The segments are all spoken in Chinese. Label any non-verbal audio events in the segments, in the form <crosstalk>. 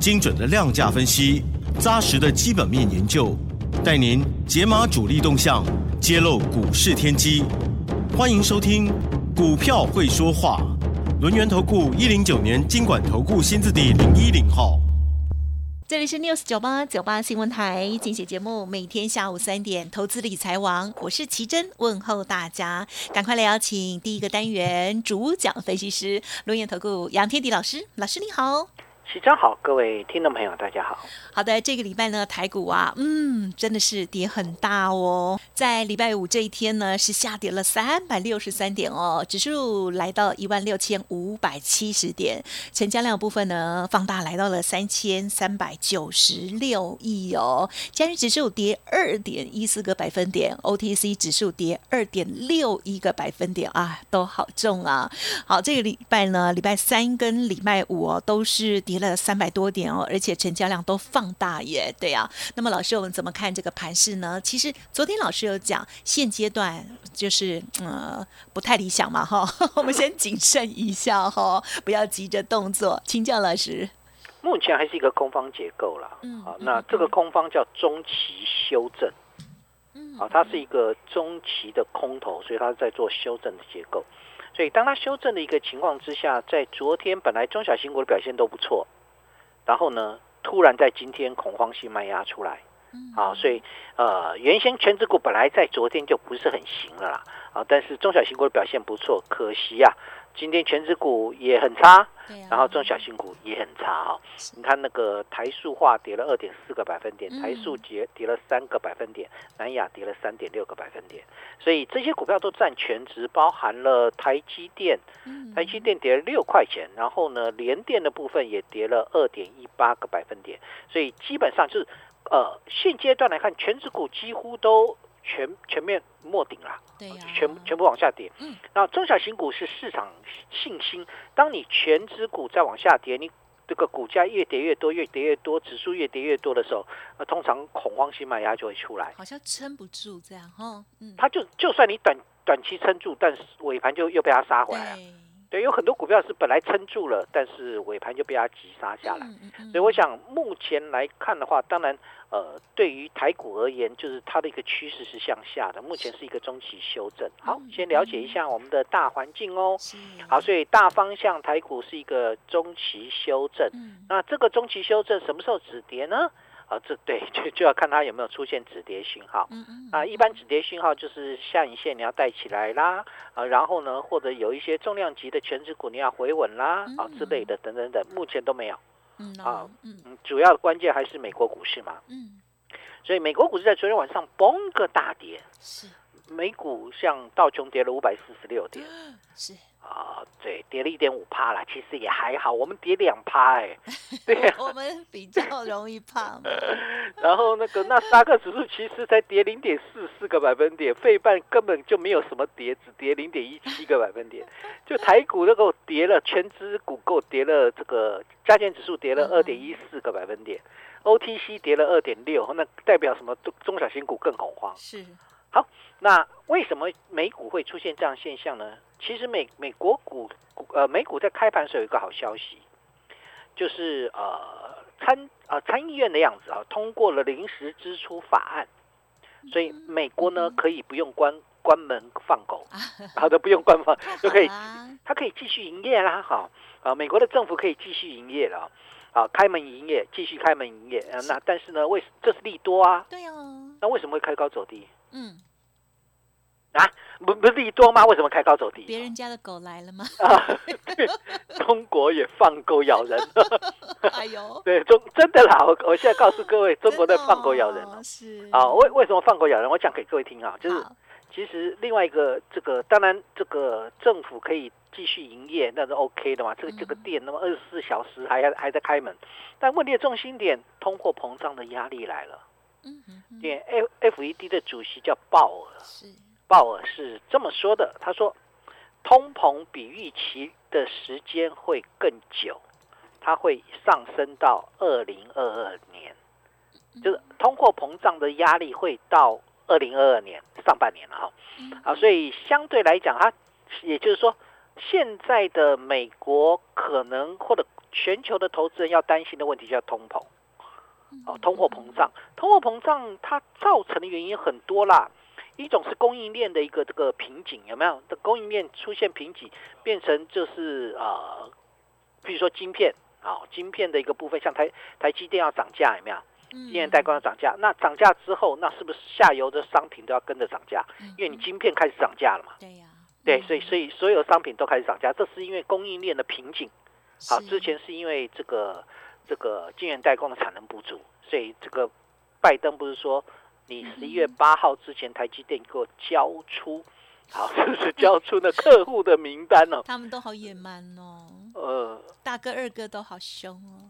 精准的量价分析，扎实的基本面研究，带您解码主力动向，揭露股市天机。欢迎收听《股票会说话》，轮源投顾一零九年经管投顾新字第零一零号。这里是 News 九八九八新闻台，精选节目，每天下午三点，投资理财王，我是奇珍，问候大家，赶快来邀请第一个单元主讲分析师，龙岩投顾杨天迪老师，老师你好。起真好，各位听众朋友，大家好。好的，这个礼拜呢，台股啊，嗯，真的是跌很大哦。在礼拜五这一天呢，是下跌了三百六十三点哦，指数来到一万六千五百七十点，成交量部分呢放大来到了三千三百九十六亿哦。加元指数跌二点一四个百分点，OTC 指数跌二点六一个百分点啊，都好重啊。好，这个礼拜呢，礼拜三跟礼拜五哦，都是跌。了三百多点哦，而且成交量都放大耶，对啊。那么老师，我们怎么看这个盘势呢？其实昨天老师有讲，现阶段就是呃不太理想嘛哈，<laughs> 我们先谨慎一下哈，不要急着动作。请教老师，目前还是一个空方结构了，嗯，好，那这个空方叫中期修正，嗯，好，它是一个中期的空头，所以它在做修正的结构。所以，当它修正的一个情况之下，在昨天本来中小型股的表现都不错，然后呢，突然在今天恐慌性卖压出来，啊，所以呃，原先全指股本来在昨天就不是很行了啦，啊，但是中小型股的表现不错，可惜啊。今天全指股也很差，然后中小型股也很差哈。你看那个台塑化跌了二点四个百分点，台塑跌跌了三个百分点，南亚跌了三点六个百分点。所以这些股票都占全值，包含了台积电，台积电跌了六块钱，然后呢，联电的部分也跌了二点一八个百分点。所以基本上就是呃，现阶段来看，全指股几乎都。全全面没顶了，对呀，全全部往下跌。嗯，那中小型股是市场信心。当你全指股在往下跌，你这个股价越跌越多，越跌越多，指数越跌越多的时候，那通常恐慌性卖压就会出来，好像撑不住这样哈。嗯，它就就算你短短期撑住，但是尾盘就又被它杀回来了。对，有很多股票是本来撑住了，但是尾盘就被它急杀下来。所以我想目前来看的话，当然，呃，对于台股而言，就是它的一个趋势是向下的，目前是一个中期修正。好，先了解一下我们的大环境哦。好，所以大方向台股是一个中期修正。那这个中期修正什么时候止跌呢？啊，这对 <laughs> 就就要看它有没有出现止跌信号。嗯嗯。啊，一般止跌信号就是下影线你要带起来啦，啊，然后呢，或者有一些重量级的全指股你要回稳啦，啊之类的等等等，目前都没有。嗯。啊，嗯，主要的关键还是美国股市嘛。嗯。所以美国股市在昨天晚上崩个大跌。是。美股像道琼跌了五百四十六点。<gasps> 是。啊，对，跌了一点五趴啦，其实也还好。我们跌两趴，哎，对，我们比较容易怕。<laughs> 然后那个纳斯达克指数其实才跌零点四四个百分点，费半根本就没有什么跌，只跌零点一七个百分点。<laughs> 就台股那个跌了，全指股够跌了，这个加权指数跌了二点一四个百分点，OTC 跌了二点六，那代表什么？中中小型股更恐慌。是。好，那为什么美股会出现这样现象呢？其实美美国股股呃美股在开盘时候有一个好消息，就是呃参呃参议院的样子啊通过了临时支出法案，所以美国呢可以不用关关门放狗，<laughs> 好的不用关门就可以，它可以继续营业啦，好啊美国的政府可以继续营业了，啊开门营业继续开门营业，那但是呢为这是利多啊，对啊，那为什么会开高走低？嗯，啊，不不是利多吗？为什么开高走低？别人家的狗来了吗？啊，中国也放狗咬人。<laughs> 哎呦，<laughs> 对中真的啦！我我现在告诉各位，<laughs> 中国在放狗咬人了。是啊，为为什么放狗咬人？我讲给各位听啊，就是其实另外一个这个，当然这个政府可以继续营业，那是 OK 的嘛。这个这个店那么二十四小时还还在开门，但问题的重心点，通货膨胀的压力来了。嗯嗯。因为 F F E D 的主席叫鲍尔，是鲍尔是这么说的，他说，通膨比预期的时间会更久，它会上升到二零二二年，就是通货膨胀的压力会到。二零二二年上半年了哈，啊，所以相对来讲，它也就是说，现在的美国可能或者全球的投资人要担心的问题叫通膨，哦，通货膨胀，通货膨胀它造成的原因很多啦，一种是供应链的一个这个瓶颈，有没有？的供应链出现瓶颈，变成就是呃，比如说晶片啊，晶片的一个部分，像台台积电要涨价，有没有？晶圆代工要涨价，那涨价之后，那是不是下游的商品都要跟着涨价？因为你晶片开始涨价了嘛。对呀。对，所以所以所有商品都开始涨价，这是因为供应链的瓶颈。好，之前是因为这个这个晶圆代工的产能不足，所以这个拜登不是说你十一月八号之前台积电给我交出。<laughs> 好，就是交出那客户的名单哦。他们都好野蛮哦。呃，大哥二哥都好凶哦。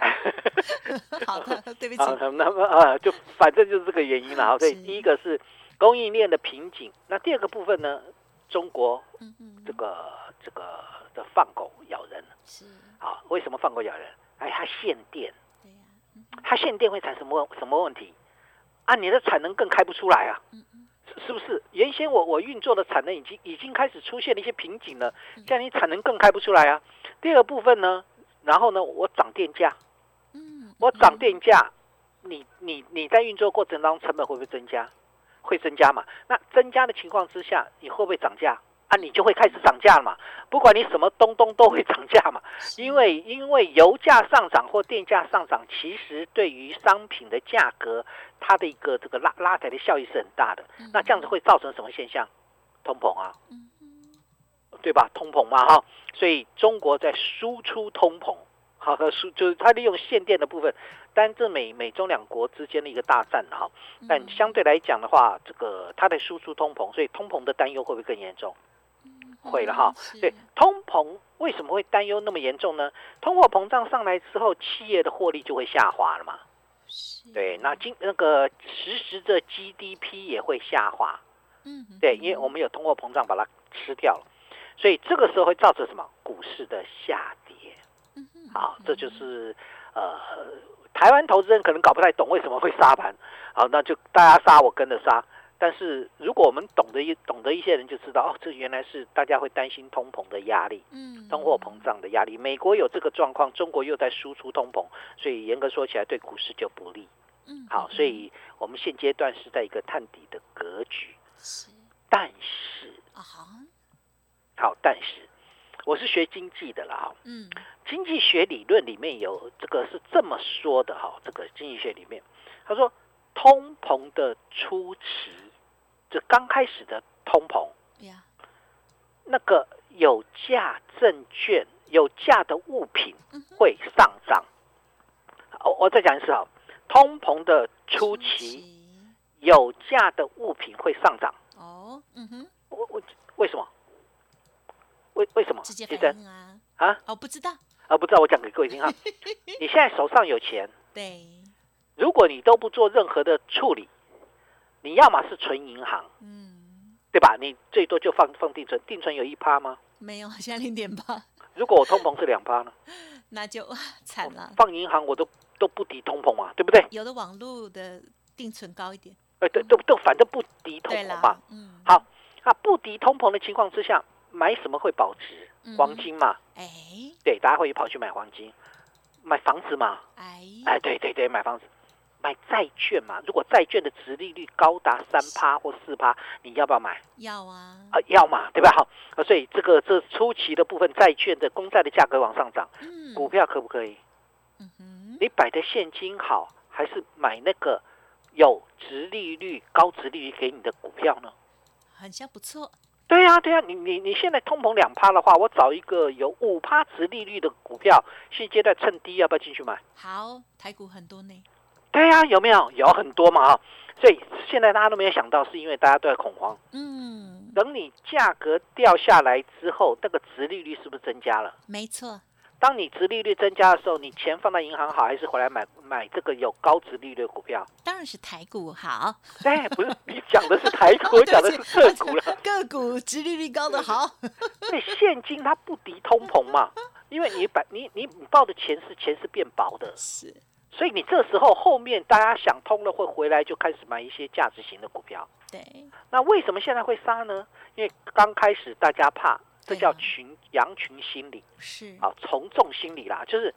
<laughs> 好的，对不起。那么啊，就反正就是这个原因了。所以第一个是供应链的瓶颈，那第二个部分呢，中国这个这个的放狗咬人。是。好，为什么放狗咬人？哎，它限电。它限电会产生什么什么问题？啊，你的产能更开不出来啊。是不是原先我我运作的产能已经已经开始出现了一些瓶颈了？这样你产能更开不出来啊。第二部分呢，然后呢，我涨电价，嗯，我涨电价，你你你在运作过程当中成本会不会增加？会增加嘛？那增加的情况之下，你会不会涨价？啊，你就会开始涨价了嘛？不管你什么东东都会涨价嘛，因为因为油价上涨或电价上涨，其实对于商品的价格，它的一个这个拉拉抬的效益是很大的。那这样子会造成什么现象？通膨啊，对吧？通膨嘛，哈，所以中国在输出通膨，好和输就是它利用限电的部分，但这美美中两国之间的一个大战哈。但相对来讲的话，这个它的输出通膨，所以通膨的担忧会不会更严重？会了哈，对，通膨为什么会担忧那么严重呢？通货膨胀上来之后，企业的获利就会下滑了嘛。对，那今那个实时的 GDP 也会下滑。嗯，对，因为我们有通货膨胀把它吃掉了，所以这个时候会造成什么？股市的下跌。嗯好，这就是呃，台湾投资人可能搞不太懂为什么会杀盘。好，那就大家杀，我跟着杀。但是，如果我们懂得一懂得一些人就知道，哦，这原来是大家会担心通膨的压力，嗯，通货膨胀的压力。美国有这个状况，中国又在输出通膨，所以严格说起来，对股市就不利。嗯，好，所以我们现阶段是在一个探底的格局。是，但是啊，好，但是我是学经济的啦，嗯，经济学理论里面有这个是这么说的哈，这个经济学里面他说，通膨的初期。这刚开始的通膨，那个有价证券、有价的物品会上涨。我我再讲一次啊，通膨的初期，有价的物品会上涨。哦，嗯哼，我我为什么？为为什么？直接反应啊？啊？哦，不知道。啊，不知道，我讲给各位听哈。<laughs> 你现在手上有钱，对，如果你都不做任何的处理。你要么是存银行，嗯，对吧？你最多就放放定存，定存有一趴吗？没有，现在零点八。如果我通膨是两趴呢？<laughs> 那就惨了。放银行我都都不敌通膨嘛，对不对？有的网络的定存高一点。哎，对，都都反正不敌通膨嘛。嗯。好，那不敌通膨的情况之下，买什么会保值？黄金嘛。哎。对，大家会跑去买黄金，买房子嘛。哎。哎，对对对，买房子。买债券嘛？如果债券的值利率高达三趴或四趴，你要不要买？要啊！啊，要嘛，对吧？好，所以这个这初期的部分债券的公债的价格往上涨，股票可不可以？你摆的现金好，还是买那个有值利率、高值利率给你的股票呢？好像不错。对呀，对呀，你你你现在通膨两趴的话，我找一个有五趴值利率的股票，现阶段趁低要不要进去买？好，台股很多呢。对呀，有没有？有很多嘛啊！所以现在大家都没有想到，是因为大家都在恐慌。嗯，等你价格掉下来之后，那个值利率是不是增加了？没错。当你值利率增加的时候，你钱放在银行好，还是回来买买这个有高值利率的股票？当然是台股好。哎，不是，你讲的是台股，<laughs> 我讲的是个股了。个股值利率高的好。<laughs> 对，现金它不敌通膨嘛，因为你把你你你报的钱是钱是变薄的，是。所以你这时候后面大家想通了，会回来就开始买一些价值型的股票。对。那为什么现在会杀呢？因为刚开始大家怕。这叫群羊群心理，是啊，从众心理啦，就是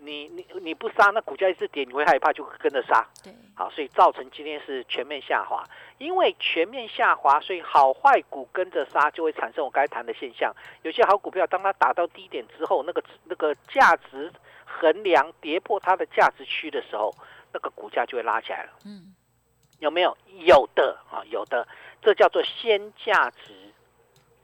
你你你不杀，那股价一直跌，你会害怕，就跟着杀。对，好，所以造成今天是全面下滑，因为全面下滑，所以好坏股跟着杀，就会产生我刚才谈的现象。有些好股票，当它打到低点之后，那个那个价值衡量跌破它的价值区的时候，那个股价就会拉起来了。嗯，有没有？有的啊，有的，这叫做先价值。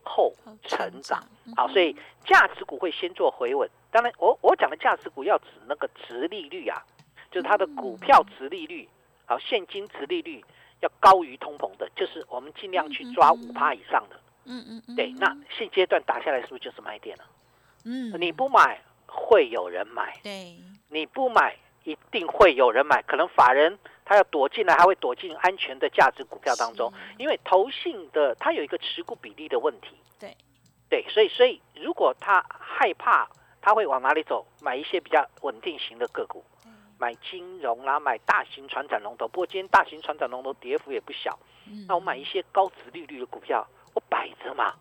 后成长，好，所以价值股会先做回稳。当然，我我讲的价值股要指那个值利率啊，就是它的股票值利率，好，现金值利率要高于通膨的，就是我们尽量去抓五趴以上的。嗯嗯，对，那现阶段打下来是不是就是买点了？嗯，你不买会有人买，对，你不买一定会有人买，可能法人。他要躲进来，他会躲进安全的价值股票当中，因为投信的它有一个持股比例的问题。对，对，所以所以如果他害怕，他会往哪里走？买一些比较稳定型的个股，买金融啦，买大型船展龙头。不过今天大型船展龙头跌幅也不小。那我买一些高值利率的股票，我摆着嘛，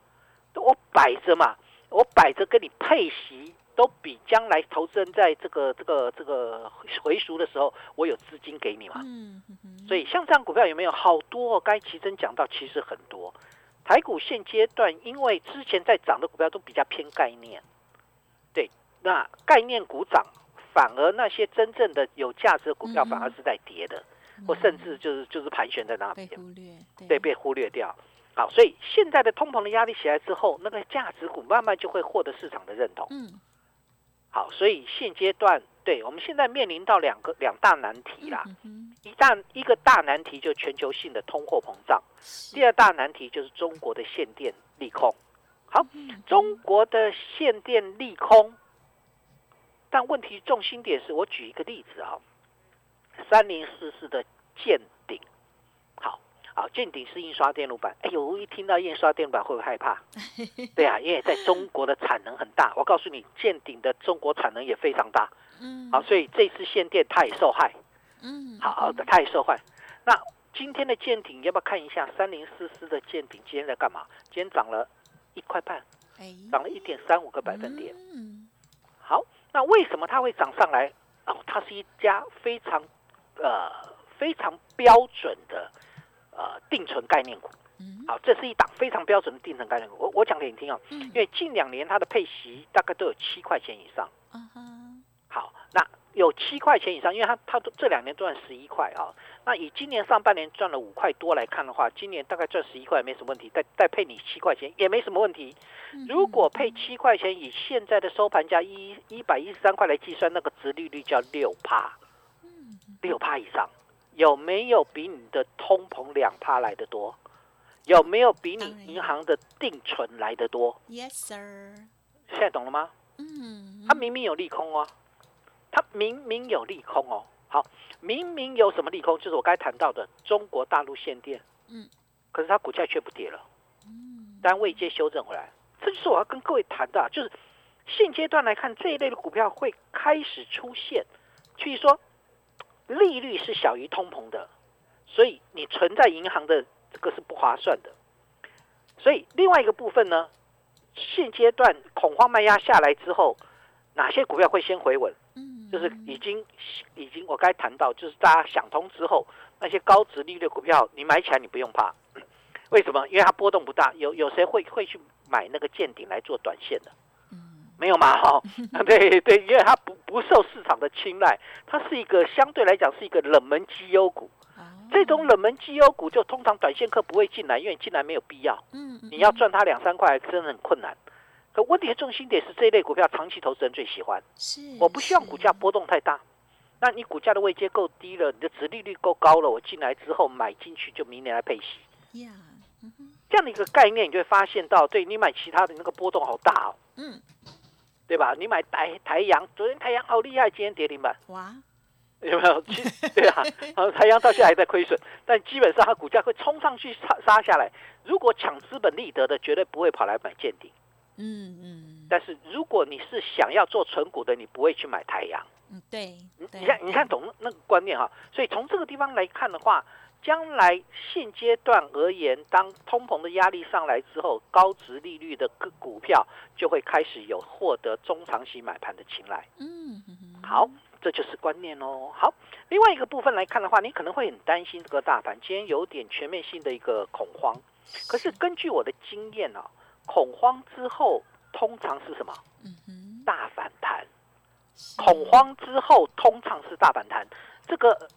我摆着嘛，我摆着跟你配息。都比将来投资人在这个这个这个回赎的时候，我有资金给你嘛？嗯所以像这样股票有没有好多？该奇珍讲到其实很多。台股现阶段，因为之前在涨的股票都比较偏概念，对，那概念股涨，反而那些真正的有价值的股票反而是在跌的，或甚至就是就是盘旋在那边，被忽略，对，被忽略掉。好，所以现在的通膨的压力起来之后，那个价值股慢慢就会获得市场的认同。嗯。好，所以现阶段，对我们现在面临到两个两大难题啦。一大一个大难题就全球性的通货膨胀，第二大难题就是中国的限电利空。好，中国的限电利空，但问题重心点是我举一个例子啊，三零四四的见顶。好，见顶是印刷电路板。哎呦，一听到印刷电路板会不会害怕？<laughs> 对啊，因为在中国的产能很大。我告诉你，见顶的中国产能也非常大。嗯，好，所以这次限电它也受害。嗯，好的，它也受害。那今天的见顶要不要看一下？三零四四的见顶今天在干嘛？今天涨了一块半，涨了一点三五个百分点。嗯，好，那为什么它会涨上来？哦，它是一家非常呃非常标准的。呃，定存概念股，好，这是一档非常标准的定存概念股。我我讲给你听啊，因为近两年它的配息大概都有七块钱以上。好，那有七块钱以上，因为它它这两年赚十一块啊。那以今年上半年赚了五块多来看的话，今年大概赚十一块没什么问题。再再配你七块钱也没什么问题。如果配七块钱，以现在的收盘价一一百一十三块来计算，那个值利率叫六趴，六趴以上。有没有比你的通膨两趴来的多？有没有比你银行的定存来的多？Yes, sir。现在懂了吗？嗯。它明明有利空哦，它明明有利空哦。好，明明有什么利空？就是我刚才谈到的中国大陆限电。嗯。可是它股价却不跌了。嗯。单位接修正回来，这就是我要跟各位谈的，就是现阶段来看这一类的股票会开始出现，所以说。利率是小于通膨的，所以你存在银行的这个是不划算的。所以另外一个部分呢，现阶段恐慌卖压下来之后，哪些股票会先回稳？嗯，就是已经已经我该谈到，就是大家想通之后，那些高值利率股票你买起来你不用怕，<coughs> 为什么？因为它波动不大。有有谁会会去买那个见顶来做短线的？没有嘛？哈，<laughs> 对对，因为它不不受市场的青睐，它是一个相对来讲是一个冷门绩优股。这种冷门绩优股就通常短线客不会进来，因为进来没有必要。嗯，你要赚它两三块，真的很困难。可问题的重心点是这一类股票，长期投资人最喜欢。是，我不希望股价波动太大，那你股价的位阶够低了，你的殖利率够高了，我进来之后买进去就明年来配息。呀，这样的一个概念，你就会发现到，对你买其他的那个波动好大哦。嗯，对吧？你买台台阳，昨天台阳好厉害，今天跌停板。哇，有没有？<laughs> 对啊，台阳到现在还在亏损，但基本上它股价会冲上去杀杀下来。如果抢资本利得的，绝对不会跑来买见顶。嗯嗯。但是如果你是想要做纯股的，你不会去买台阳。嗯，对。你看，你看懂那个观念哈？所以从这个地方来看的话，将来现阶段而言，当通膨的压力上来之后，高值利率的个股票就会开始有获得中长期买盘的青睐。嗯，好，这就是观念哦。好，另外一个部分来看的话，你可能会很担心这个大盘今天有点全面性的一个恐慌。可是根据我的经验呢，恐慌之后通常是什么？大反弹。恐慌之后通常是大反弹，这个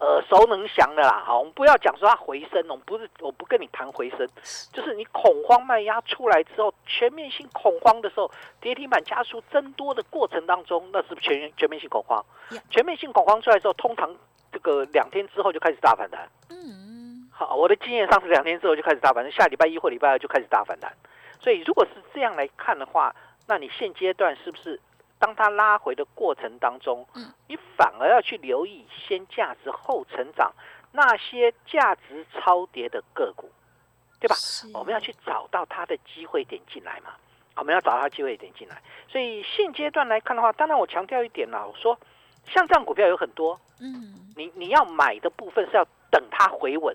耳熟能详的啦。好，我们不要讲说它回升，我们不是我不跟你谈回升，就是你恐慌卖压出来之后，全面性恐慌的时候，跌停板加速增多的过程当中，那是不是全全面性恐慌？全面性恐慌出来之后，通常这个两天之后就开始大反弹。嗯。好，我的经验上是两天之后就开始大反弹，下礼拜一或礼拜二就开始大反弹。所以如果是这样来看的话，那你现阶段是不是当它拉回的过程当中，嗯，你反而要去留意先价值后成长那些价值超跌的个股，对吧？我们要去找到它的机会点进来嘛。我们要找到它机会点进来。所以现阶段来看的话，当然我强调一点啦，我说像这样股票有很多，嗯，你你要买的部分是要等它回稳。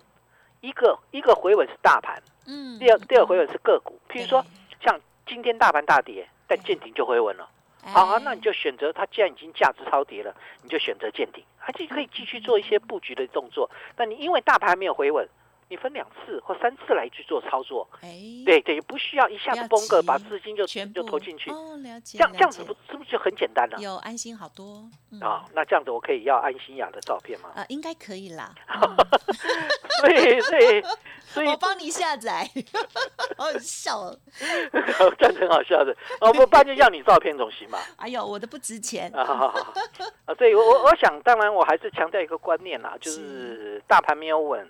一个一个回稳是大盘，嗯，第二第二回稳是个股。譬如说，像今天大盘大跌，但见顶就回稳了。好啊，那你就选择它，既然已经价值超跌了，你就选择见顶，还就可以继续做一些布局的动作。但你因为大盘没有回稳。你分两次或三次来去做操作，哎，对对，不需要一下子崩个，把资金就全就投进去。哦，了解。这样这样子不是不是就很简单了？有安心好多啊。那这样子我可以要安心雅的照片吗？啊，应该可以啦。所以所以所以，<laughs> 我帮你下载。<laughs> 好笑，这样很好笑的。哦，不然就要你照片总行吧。<laughs> 哎呦，我的不值钱。啊，啊，对我我想，当然我还是强调一个观念啦，就是大盘没有稳。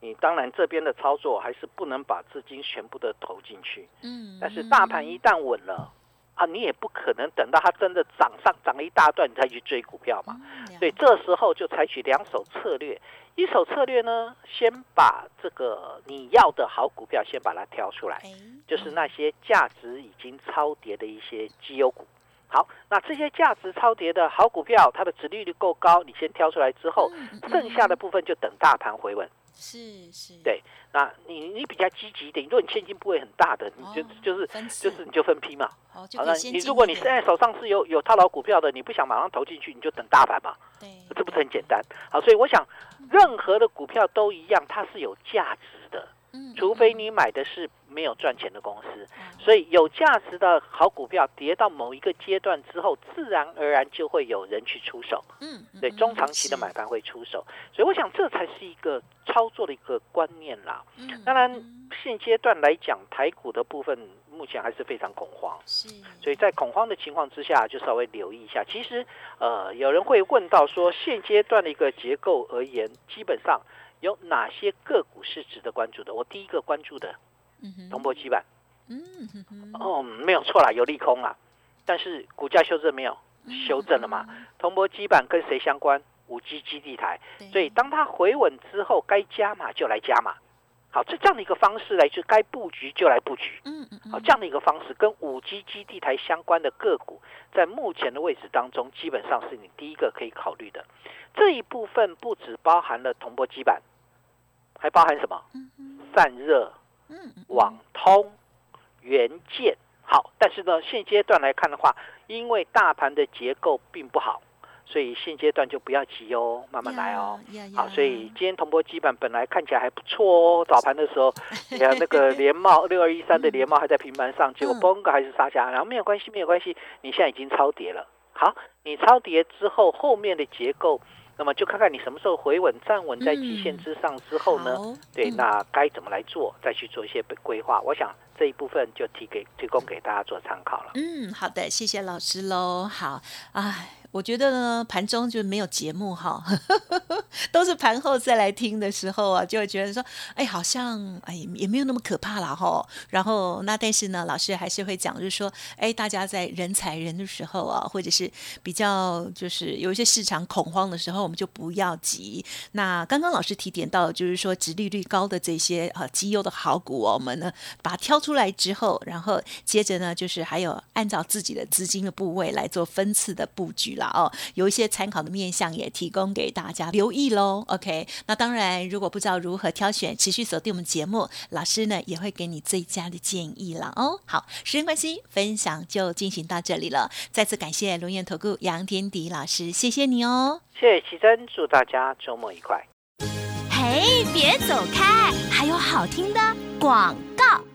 你当然这边的操作还是不能把资金全部的投进去，嗯，但是大盘一旦稳了啊，你也不可能等到它真的涨上涨了一大段，你再去追股票嘛。所以这时候就采取两手策略，一手策略呢，先把这个你要的好股票先把它挑出来，就是那些价值已经超跌的一些绩优股。好，那这些价值超跌的好股票，它的值利率够高，你先挑出来之后，剩下的部分就等大盘回稳。是是，对，那你你比较积极一点，如果你现金不会很大的，你就就是就是你就分批嘛。好，那你如果你现在手上是有有套牢股票的，你不想马上投进去，你就等大盘嘛。对，这不是很简单？好，所以我想，任何的股票都一样，它是有价值的。嗯，除非你买的是没有赚钱的公司，所以有价值的好股票跌到某一个阶段之后，自然而然就会有人去出手。嗯，对，中长期的买盘会出手，所以我想这才是一个操作的一个观念啦。嗯，当然现阶段来讲，台股的部分目前还是非常恐慌，是，所以在恐慌的情况之下，就稍微留意一下。其实，呃，有人会问到说，现阶段的一个结构而言，基本上。有哪些个股是值得关注的？我第一个关注的，铜箔基板，嗯，哦，没有错啦，有利空啊，但是股价修正没有修正了嘛？铜箔基板跟谁相关？五 G 基地台，所以当它回稳之后，该加码就来加码。好，这这样的一个方式来去，该布局就来布局。嗯嗯好，这样的一个方式跟五 G 基地台相关的个股，在目前的位置当中，基本上是你第一个可以考虑的。这一部分不只包含了铜箔基板，还包含什么？散热、网通、元件。好，但是呢，现阶段来看的话，因为大盘的结构并不好。所以现阶段就不要急哦，慢慢来哦。好，所以今天铜箔基板本来看起来还不错哦，早盘的时候，<laughs> 你看那个联茂六二一三的联茂还在平盘上，结果崩个还是杀下，然后没有关系，没有关系，你现在已经超跌了。好，你超跌之后，后面的结构。那么就看看你什么时候回稳站稳在极限之上之后呢？对，那该怎么来做？再去做一些规划。我想这一部分就提给提供给大家做参考了。嗯，好的，谢谢老师喽。好，哎，我觉得呢，盘中就没有节目哈，<laughs> 都是盘后再来听的时候啊，就会觉得说，哎，好像哎也没有那么可怕了哈。然后那但是呢，老师还是会讲，就是说，哎，大家在人踩人的时候啊，或者是比较就是有一些市场恐慌的时候，我们就不要急。那刚刚老师提点到，就是说，殖利率高的这些啊绩优的好股哦，我们呢把它挑出来之后，然后接着呢，就是还有按照自己的资金的部位来做分次的布局啦了哦。有一些参考的面向也提供给大家留意喽。OK，那当然，如果不知道如何挑选，持续锁定我们节目，老师呢也会给你最佳的建议了哦。好，时间关系，分享就进行到这里了。再次感谢龙岩投顾杨天迪老师，谢谢你哦。谢谢奇珍，祝大家周末愉快。嘿，别走开，还有好听的广告。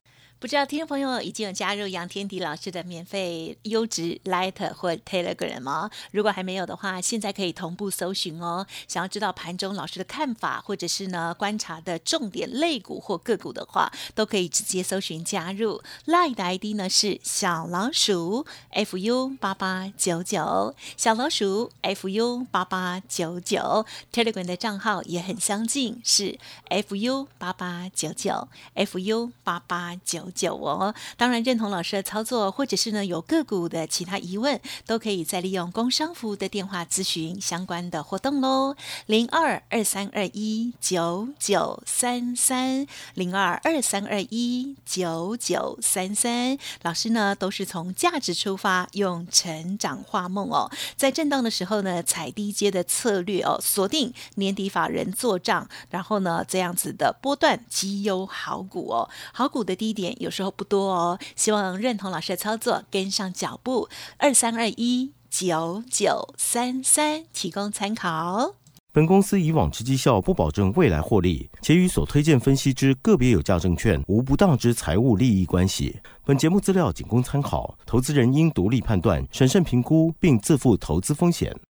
不知道听众朋友已经有加入杨天迪老师的免费优质 Light 或 Telegram 吗？如果还没有的话，现在可以同步搜寻哦。想要知道盘中老师的看法，或者是呢观察的重点类股或个股的话，都可以直接搜寻加入。Light 的 ID 呢是小老鼠 fu 八八九九，小老鼠 fu 八八九九。Telegram 的账号也很相近，是 fu 八八九九 fu 八八九。九哦，当然认同老师的操作，或者是呢有个股的其他疑问，都可以再利用工商服务的电话咨询相关的活动喽。零二二三二一九九三三零二二三二一九九三三，老师呢都是从价值出发，用成长画梦哦，在震荡的时候呢，踩低阶的策略哦，锁定年底法人做账，然后呢这样子的波段绩优好股哦，好股的低点。有时候不多哦，希望认同老师的操作，跟上脚步。二三二一九九三三，提供参考。本公司以往之绩效不保证未来获利，且与所推荐分析之个别有价证券无不当之财务利益关系。本节目资料仅供参考，投资人应独立判断、审慎评估，并自负投资风险。